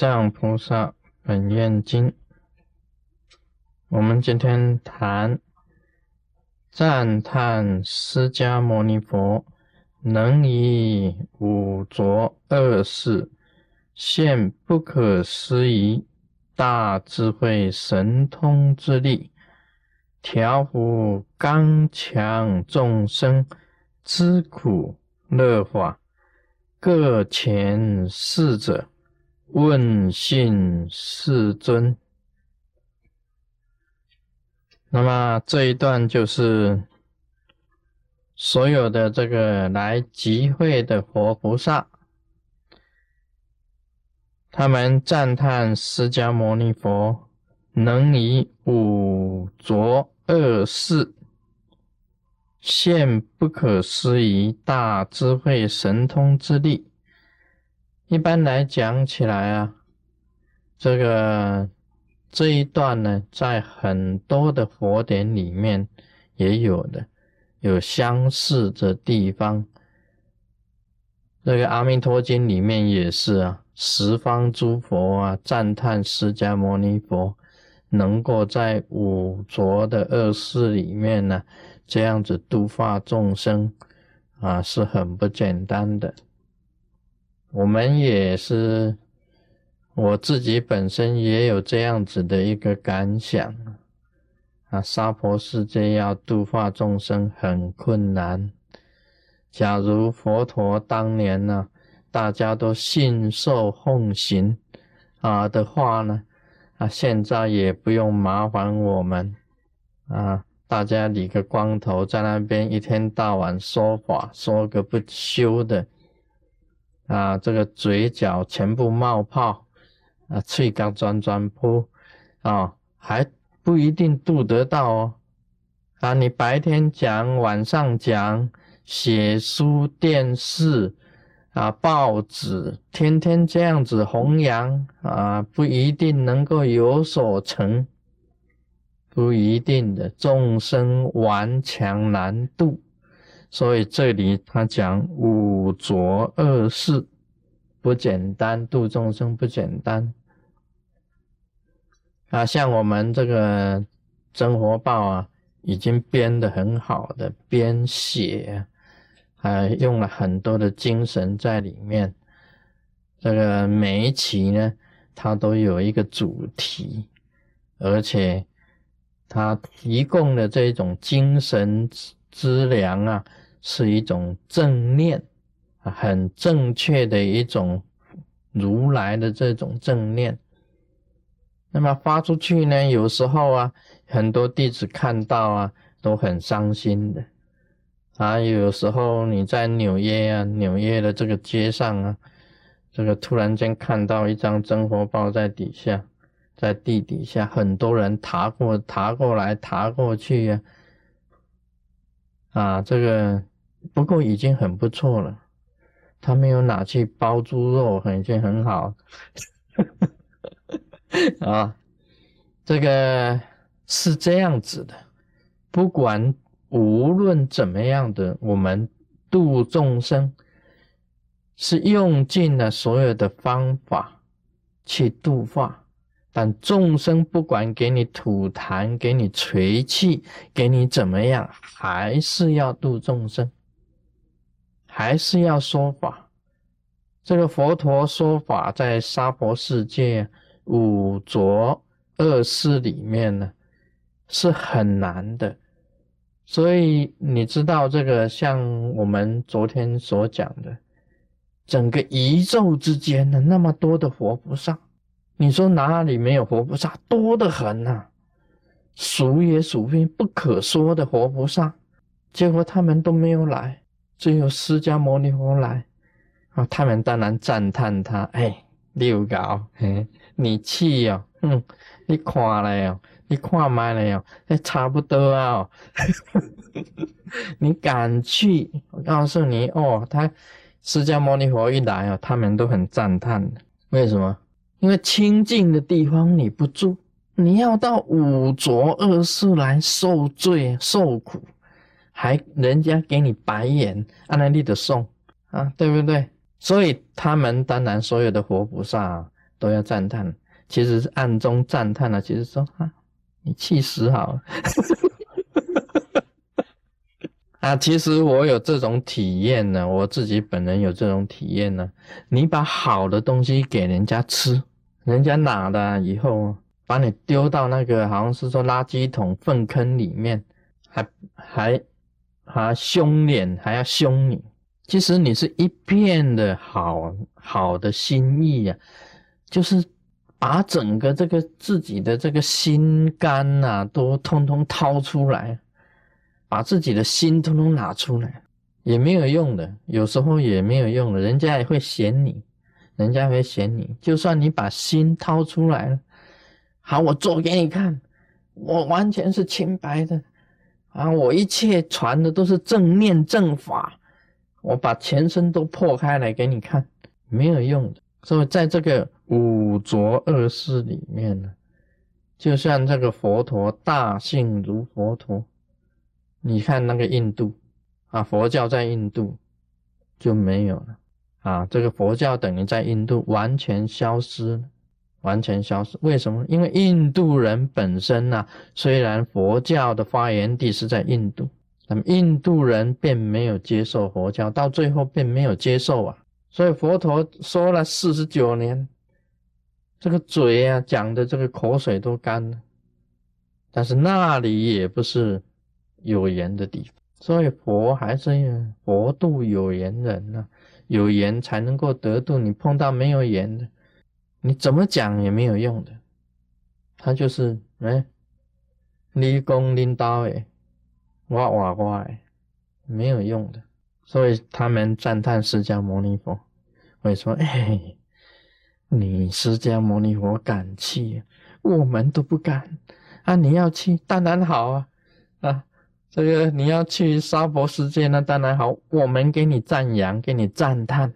藏菩萨本愿经，我们今天谈赞叹释迦牟尼佛能以五浊恶世现不可思议大智慧神通之力，调伏刚强众生之苦乐法，各前世者。问信世尊，那么这一段就是所有的这个来集会的活菩萨，他们赞叹释迦牟尼佛能以五浊恶世现不可思议大智慧神通之力。一般来讲起来啊，这个这一段呢，在很多的佛典里面也有的，有相似的地方。这个《阿弥陀经》里面也是啊，十方诸佛啊赞叹释迦牟尼佛能够在五浊的恶世里面呢，这样子度化众生啊，是很不简单的。我们也是，我自己本身也有这样子的一个感想啊。娑婆世界要度化众生很困难。假如佛陀当年呢，大家都信受奉行啊的话呢，啊，现在也不用麻烦我们啊，大家理个光头在那边一天到晚说法，说个不休的。啊，这个嘴角全部冒泡，啊，脆刚转转扑，啊，还不一定度得到哦。啊，你白天讲，晚上讲，写书、电视，啊，报纸，天天这样子弘扬，啊，不一定能够有所成，不一定的，众生顽强难度。所以这里他讲五浊恶世不简单，度众生不简单啊！像我们这个真活报啊，已经编的很好的编写，还用了很多的精神在里面。这个每一期呢，它都有一个主题，而且它提供的这种精神资粮啊。是一种正念，很正确的一种如来的这种正念。那么发出去呢，有时候啊，很多弟子看到啊，都很伤心的啊。有时候你在纽约啊，纽约的这个街上啊，这个突然间看到一张真活报在底下，在地底下，很多人爬过、爬过来、爬过去呀，啊，这个。不过已经很不错了，他没有拿去包猪肉，已经很好。啊，这个是这样子的，不管无论怎么样的，我们度众生是用尽了所有的方法去度化，但众生不管给你吐痰，给你捶气，给你怎么样，还是要度众生。还是要说法，这个佛陀说法在娑婆世界五浊恶世里面呢，是很难的。所以你知道这个，像我们昨天所讲的，整个宇宙之间的那么多的活菩萨，你说哪里没有活菩萨？多得很呐，数也数不不可说的活菩萨，结果他们都没有来。只有释迦牟尼佛来啊，他们当然赞叹他。哎，六搞，嘿，你去哦，嗯，你看了哦，你看买了哦，哎，差不多啊。你敢去？我告诉你哦，他释迦牟尼佛一来哦，他们都很赞叹。为什么？因为清净的地方你不住，你要到五浊恶世来受罪受苦。还人家给你白眼，阿难利的送啊，对不对？所以他们当然所有的活菩萨都要赞叹，其实是暗中赞叹了。其实说啊，你气死好了。啊，其实我有这种体验呢，我自己本人有这种体验呢。你把好的东西给人家吃，人家拿了以后，把你丢到那个好像是说垃圾桶粪坑里面，还还还凶脸，还要凶你。其实你是一片的好好的心意呀，就是把整个这个自己的这个心肝呐，都通通掏出来。把自己的心通通拿出来，也没有用的。有时候也没有用的，人家也会嫌你，人家会嫌你。就算你把心掏出来了，好，我做给你看，我完全是清白的啊！我一切传的都是正念正法，我把全身都破开来给你看，没有用的。所以在这个五浊恶世里面呢，就像这个佛陀大性如佛陀。你看那个印度啊，佛教在印度就没有了啊，这个佛教等于在印度完全消失了，完全消失。为什么？因为印度人本身呢，虽然佛教的发源地是在印度，那么印度人并没有接受佛教，到最后并没有接受啊。所以佛陀说了四十九年，这个嘴啊讲的这个口水都干了，但是那里也不是。有缘的地方，所以佛还是佛度有缘人呢，有缘才能够得度。你碰到没有缘的，你怎么讲也没有用的。他就是哎，你公领导哎，我我我哎，没有用的。所以他们赞叹释迦牟尼佛，会说 哎，你释迦牟尼佛敢去，我们都不敢啊！你要去，当然好啊啊！这个你要去娑婆世界，那当然好，我们给你赞扬，给你赞叹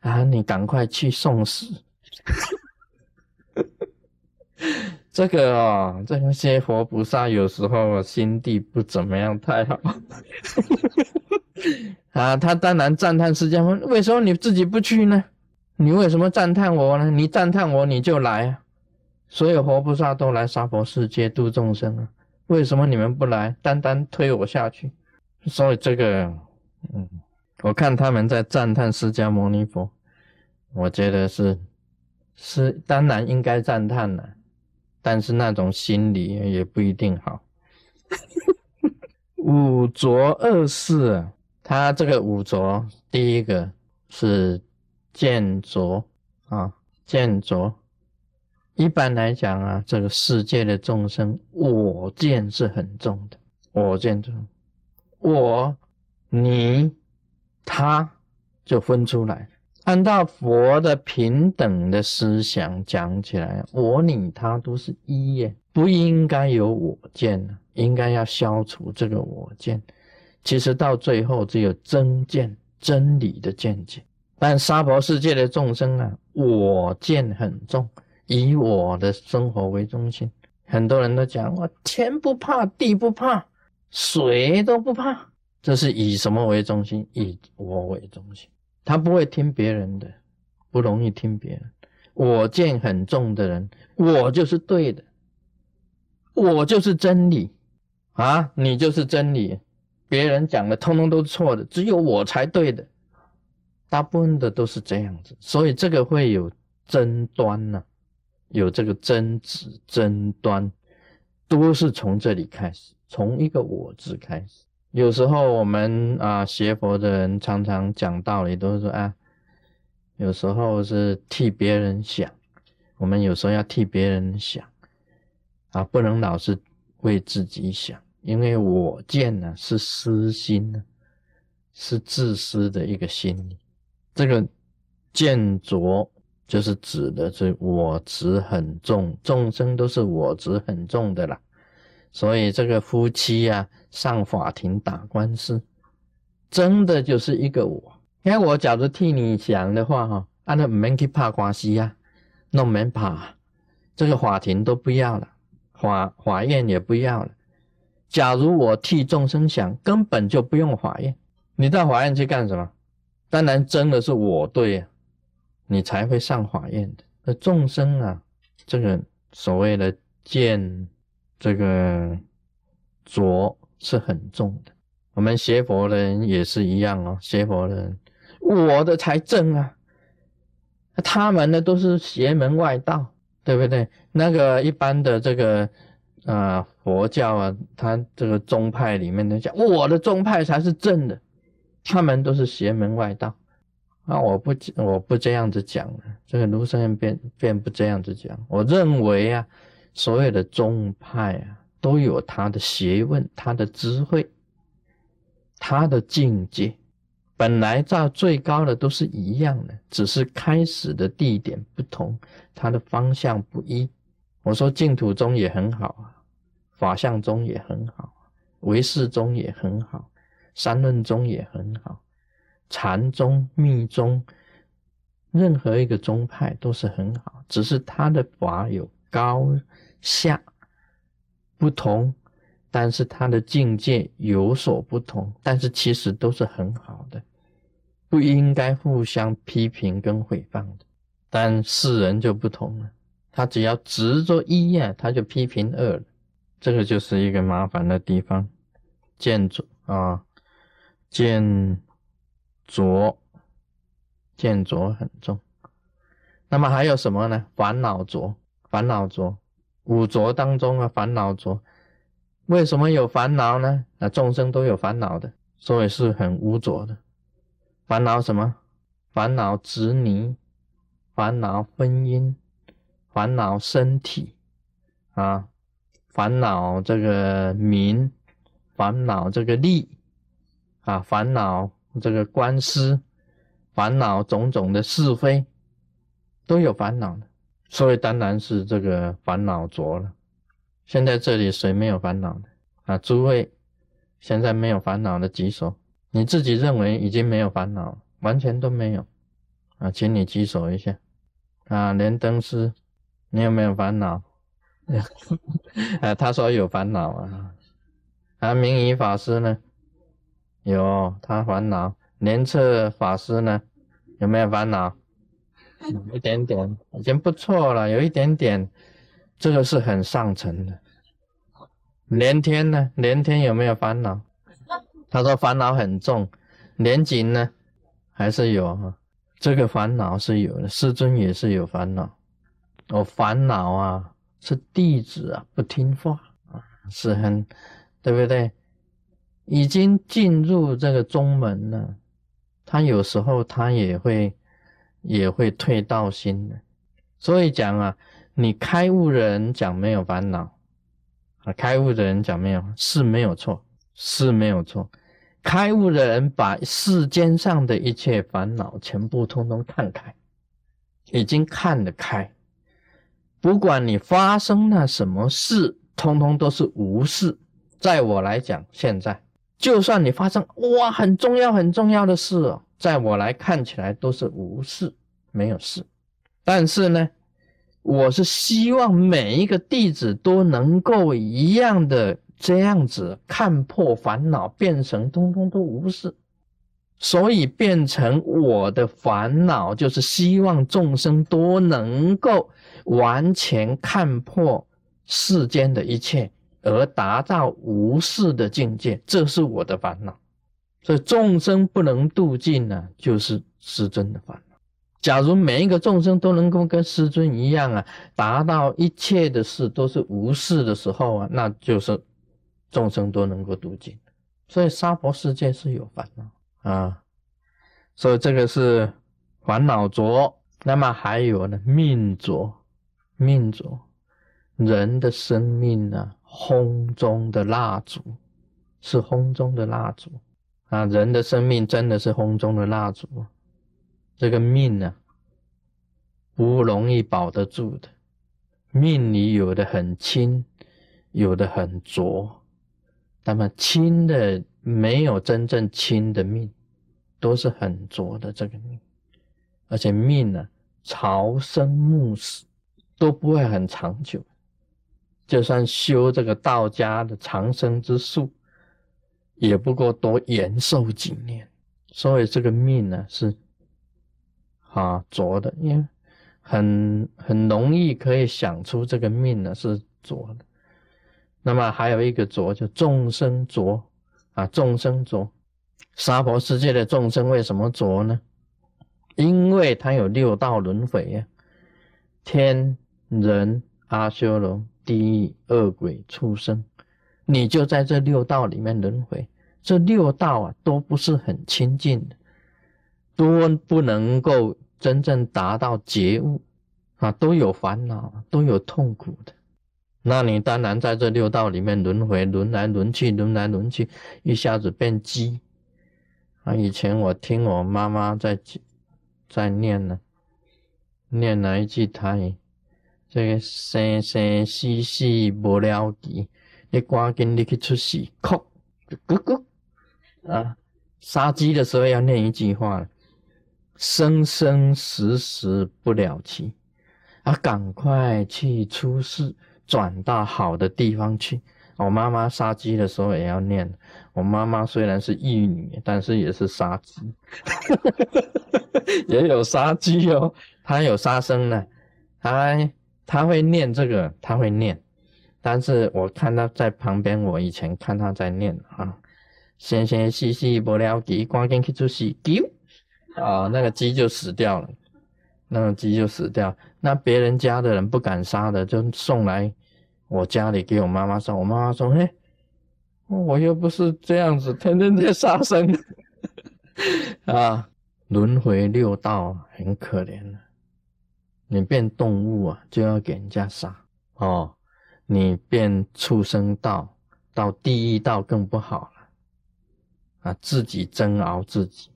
啊！你赶快去送死。这个啊，这些佛菩萨有时候心地不怎么样太好 啊。他当然赞叹释迦牟，为什么你自己不去呢？你为什么赞叹我呢？你赞叹我，你就来啊！所有佛菩萨都来娑婆世界度众生啊。为什么你们不来？单单推我下去，所以这个，嗯，我看他们在赞叹释迦牟尼佛，我觉得是是当然应该赞叹了，但是那种心理也不一定好。五浊二世，他这个五浊，第一个是见浊啊，见浊。一般来讲啊，这个世界的众生我见是很重的，我见重，我、你、他就分出来。按照佛的平等的思想讲起来，我、你、他都是一耶，不应该有我见，应该要消除这个我见。其实到最后只有真见真理的见解。但娑婆世界的众生啊，我见很重。以我的生活为中心，很多人都讲我天不怕地不怕，水都不怕，这是以什么为中心？以我为中心，他不会听别人的，不容易听别人。我见很重的人，我就是对的，我就是真理啊，你就是真理，别人讲的通通都是错的，只有我才对的，大部分的都是这样子，所以这个会有争端呢。有这个争执、争端，都是从这里开始，从一个“我”字开始。有时候我们啊，学佛的人常常讲道理，都是说啊，有时候是替别人想，我们有时候要替别人想啊，不能老是为自己想，因为我见呢是私心呢，是自私的一个心理，这个见着。就是指的是我执很重，众生都是我执很重的啦。所以这个夫妻啊，上法庭打官司，真的就是一个我。因为我假如替你想的话，哈，那不免去怕关系呀，弄免怕，这个法庭都不要了，法法院也不要了。假如我替众生想，根本就不用法院。你到法院去干什么？当然真的是我对呀。你才会上法院的，那众生啊，这个所谓的见，这个浊是很重的。我们学佛的人也是一样哦，学佛的人，我的才正啊，他们呢都是邪门外道，对不对？那个一般的这个啊佛教啊，他这个宗派里面的讲，我的宗派才是正的，他们都是邪门外道。啊，我不我不这样子讲这个卢生便便不这样子讲。我认为啊，所有的宗派啊，都有他的学问、他的智慧、他的境界，本来在最高的都是一样的，只是开始的地点不同，它的方向不一。我说净土宗也很好啊，法相宗也很好，唯识宗也很好，三论宗也很好。禅宗、密宗，任何一个宗派都是很好，只是他的法有高下不同，但是他的境界有所不同，但是其实都是很好的，不应该互相批评跟诽谤的。但世人就不同了，他只要执着一呀，他就批评二了，这个就是一个麻烦的地方。见着啊，见。浊，见浊很重。那么还有什么呢？烦恼浊，烦恼浊，五浊当中啊，烦恼浊。为什么有烦恼呢？啊众生都有烦恼的，所以是很污浊的。烦恼什么？烦恼执泥，烦恼婚姻，烦恼身体啊，烦恼这个名，烦恼这个利啊，烦恼。这个官司，烦恼种种的是非，都有烦恼的，所以当然是这个烦恼浊了。现在这里谁没有烦恼的啊？诸位，现在没有烦恼的举手。你自己认为已经没有烦恼，完全都没有啊？请你举手一下啊！莲灯师，你有没有烦恼？啊，他说有烦恼啊。啊，明仪法师呢？有他烦恼，莲策法师呢？有没有烦恼？有一点点，已经不错了。有一点点，这个是很上层的。连天呢？连天有没有烦恼？他说烦恼很重。连锦呢？还是有哈？这个烦恼是有的。师尊也是有烦恼。我烦恼啊，是弟子啊，不听话啊，是很，对不对？已经进入这个宗门了，他有时候他也会也会退道心的，所以讲啊，你开悟的人讲没有烦恼啊，开悟的人讲没有是没有错，是没有错。开悟的人把世间上的一切烦恼全部通通看开，已经看得开，不管你发生了什么事，通通都是无事。在我来讲，现在。就算你发生哇很重要很重要的事哦，在我来看起来都是无事，没有事。但是呢，我是希望每一个弟子都能够一样的这样子看破烦恼，变成通通都无事。所以变成我的烦恼，就是希望众生都能够完全看破世间的一切。而达到无事的境界，这是我的烦恼。所以众生不能度尽呢，就是师尊的烦恼。假如每一个众生都能够跟师尊一样啊，达到一切的事都是无事的时候啊，那就是众生都能够度尽。所以娑婆世界是有烦恼啊，所以这个是烦恼浊。那么还有呢，命浊，命浊，人的生命呢？轰中的蜡烛是轰中的蜡烛啊！人的生命真的是风中的蜡烛，这个命呢不容易保得住的。命里有的很轻，有的很浊，那么轻的没有真正轻的命，都是很浊的这个命，而且命呢朝生暮死都不会很长久。就算修这个道家的长生之术，也不过多延寿几年。所以这个命呢是啊浊的，因为很很容易可以想出这个命呢是浊的。那么还有一个浊，就众生浊啊，众生浊。娑婆世界的众生为什么浊呢？因为他有六道轮回呀，天人阿修罗、地狱、恶鬼、畜生，你就在这六道里面轮回。这六道啊，都不是很清净的，都不能够真正达到觉悟啊，都有烦恼，都有痛苦的。那你当然在这六道里面轮回，轮来轮去，轮来轮去，一下子变鸡。啊！以前我听我妈妈在在念呢，念哪一句台语？这个生生世世无了期，你赶紧你去出世，哭咕咕啊！杀鸡的时候要念一句话：生生死死不了期啊！赶快去出世，转到好的地方去。我妈妈杀鸡的时候也要念。我妈妈虽然是义女，但是也是杀鸡，也有杀鸡哦。她有杀生呢，她她会念这个，她会念。但是我看她在旁边，我以前看她在念啊，先先细细不了鸡，赶紧去出死丢啊，那个鸡就死掉了，那个鸡就死掉。那别人家的人不敢杀的，就送来。我家里给我妈妈杀，我妈妈说：“嘿，我又不是这样子，天天在杀生 啊，轮回六道很可怜的。你变动物啊，就要给人家杀哦；你变畜生道，到地狱道更不好啊，自己蒸熬自己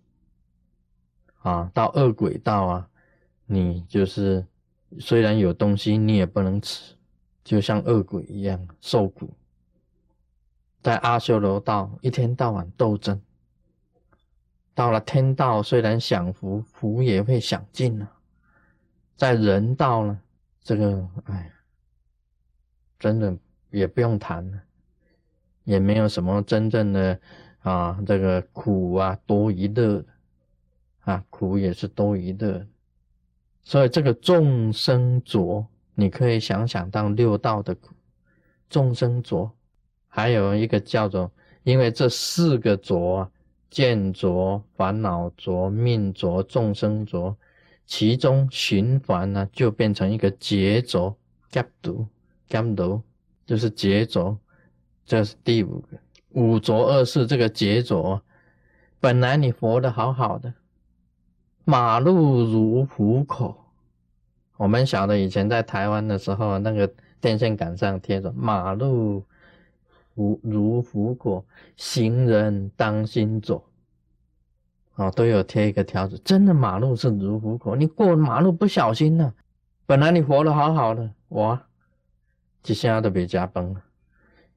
啊；到恶鬼道啊，你就是虽然有东西，你也不能吃。”就像恶鬼一样受苦，在阿修罗道一天到晚斗争，到了天道虽然享福，福也会享尽了。在人道呢，这个哎，真的也不用谈了，也没有什么真正的啊，这个苦啊多于乐啊，苦也是多于乐，所以这个众生浊。你可以想想当六道的苦，众生浊，还有一个叫做，因为这四个浊啊，见浊、烦恼浊、命浊、众生浊，其中循环呢，就变成一个劫浊，劫毒，劫毒就是劫浊，这是第五个五浊二世，这个劫浊，本来你活得好好的，马路如虎口。我们晓得以前在台湾的时候，那个电线杆上贴着“马路如如虎口，行人当心走”，哦，都有贴一个条子。真的马路是如虎口，你过马路不小心呢，本来你活得好好的，哇，一下都被夹崩了，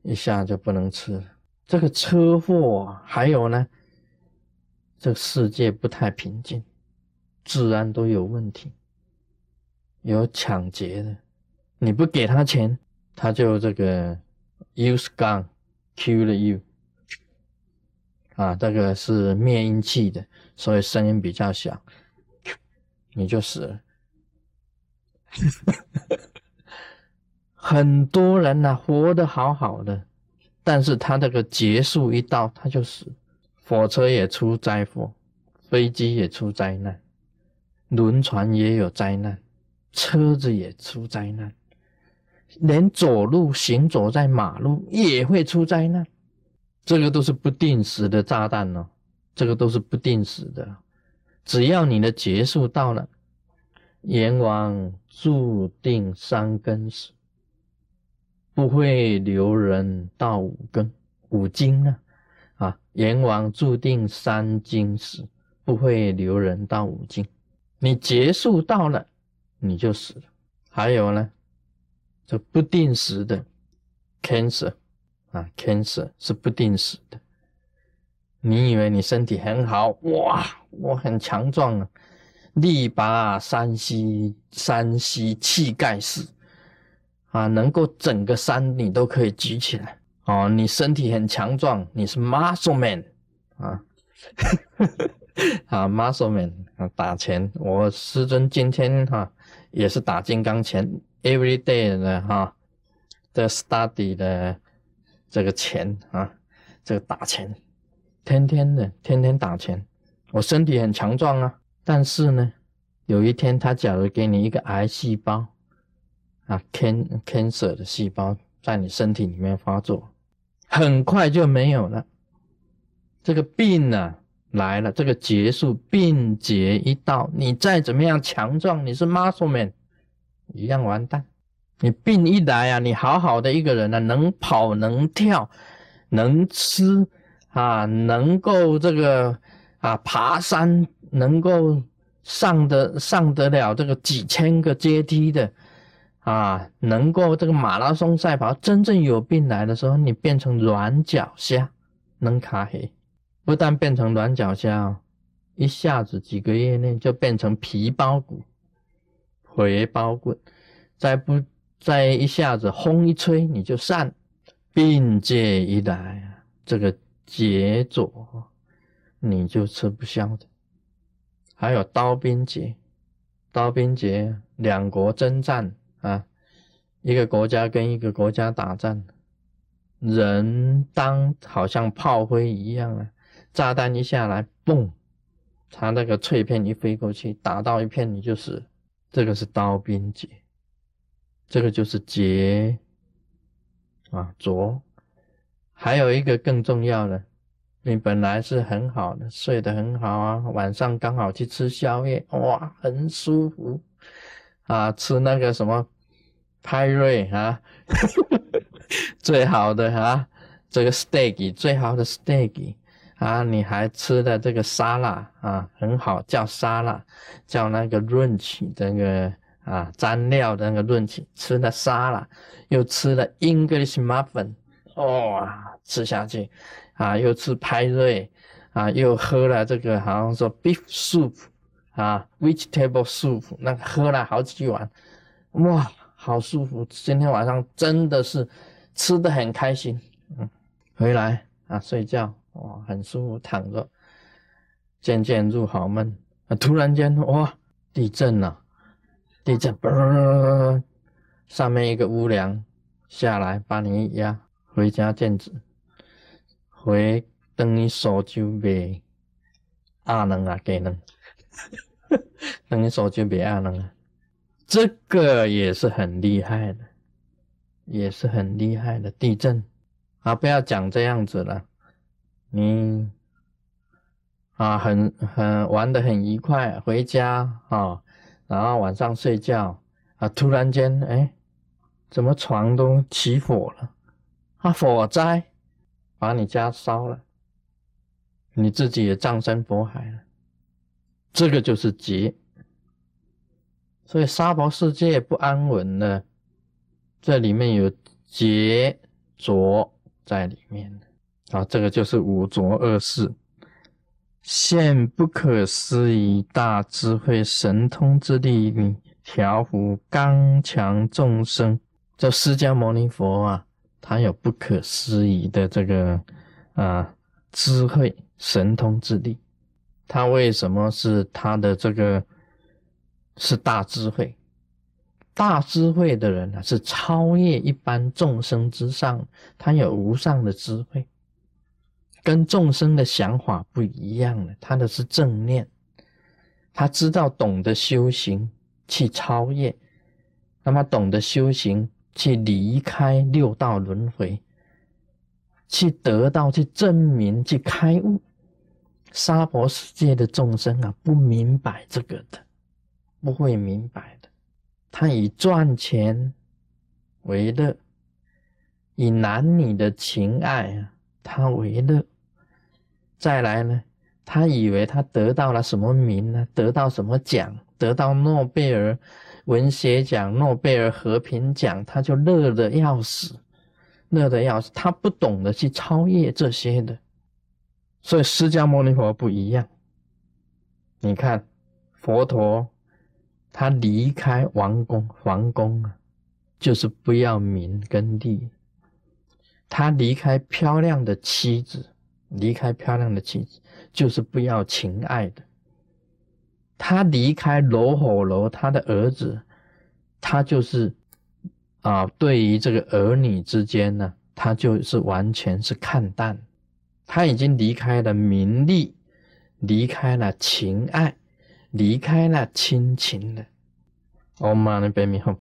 一下就不能吃了。这个车祸还有呢，这个世界不太平静，治安都有问题。有抢劫的，你不给他钱，他就这个 use gun kill you 啊，这个是灭音器的，所以声音比较小，你就死了。很多人呢活得好好的，但是他这个结束一到，他就死。火车也出灾祸，飞机也出灾难，轮船也有灾难。车子也出灾难，连走路行走在马路也会出灾难，这个都是不定时的炸弹哦，这个都是不定时的，只要你的结束到了，阎王注定三更死，不会留人到五更五更啊，啊，阎王注定三更死，不会留人到五更，你结束到了。你就死了。还有呢，这不定时的 cancer 啊，cancer 是不定时的。你以为你身体很好哇，我很强壮啊，力拔山兮山兮气盖世啊，能够整个山你都可以举起来哦，你身体很强壮，你是 muscle man 啊。啊，muscle man 啊，打钱。我师尊今天哈也是打金刚钱，every day 的哈的 study 的这个钱啊，这个打钱，天天的天天打钱，我身体很强壮啊，但是呢，有一天他假如给你一个癌细胞啊，can cancer 的细胞在你身体里面发作，很快就没有了，这个病呢？来了，这个结束病结一到，你再怎么样强壮，你是 muscle man，一样完蛋。你病一来啊，你好好的一个人呢，能跑能跳，能吃啊，能够这个啊爬山，能够上得上得了这个几千个阶梯的啊，能够这个马拉松赛跑。真正有病来的时候，你变成软脚虾，能卡黑。不但变成软脚虾，一下子几个月内就变成皮包骨、回包骨，再不再一下子轰一吹你就散，病界一来，这个劫左你就吃不消的。还有刀兵劫，刀兵劫，两国征战啊，一个国家跟一个国家打战，人当好像炮灰一样啊。炸弹一下来，嘣！他那个碎片一飞过去，打到一片你就死。这个是刀兵劫，这个就是劫啊灼。还有一个更重要的，你本来是很好的，睡得很好啊，晚上刚好去吃宵夜，哇，很舒服啊，吃那个什么派瑞啊，最好的啊，这个 steak 最好的 steak。啊，你还吃的这个沙拉啊，很好，叫沙拉，叫那个润起这个啊蘸料的那个润起，吃的沙拉，又吃了 English muffin，哇，吃下去，啊，又吃派瑞，啊，又喝了这个好像说 beef soup，啊，vegetable soup，那喝了好几碗，哇，好舒服，今天晚上真的是吃的很开心，嗯，回来啊睡觉。哇，很舒服，躺着，渐渐入好梦。啊，突然间，哇，地震了！地震，嘣！上面一个屋梁下来，把你一压，回家见子，回等你手就别阿能啊，给能，等你手机别按了啊，这个也是很厉害的，也是很厉害的地震啊！不要讲这样子了。你啊，很很玩的很愉快，回家啊，然后晚上睡觉啊，突然间哎，怎么床都起火了？啊，火灾把你家烧了，你自己也葬身火海了，这个就是劫。所以沙婆世界不安稳呢，这里面有劫浊在里面啊，这个就是五浊恶世，现不可思议大智慧神通之力，调伏刚强众生。这释迦牟尼佛啊，他有不可思议的这个啊智慧神通之力。他为什么是他的这个是大智慧？大智慧的人呢，是超越一般众生之上，他有无上的智慧。跟众生的想法不一样了，他的是正念，他知道懂得修行去超越，那么懂得修行去离开六道轮回，去得到去证明去开悟。娑婆世界的众生啊，不明白这个的，不会明白的。他以赚钱为乐，以男女的情爱啊。他为乐，再来呢？他以为他得到了什么名呢？得到什么奖？得到诺贝尔文学奖、诺贝尔和平奖，他就乐得要死，乐得要死。他不懂得去超越这些的，所以释迦牟尼佛不一样。你看，佛陀他离开王宫，皇宫啊，就是不要名跟利。他离开漂亮的妻子，离开漂亮的妻子，就是不要情爱的。他离开罗火罗他的儿子他就是啊，对于这个儿女之间呢，他就是完全是看淡，他已经离开了名利，离开了情爱，离开了亲情了。Om Mani Padme Hum。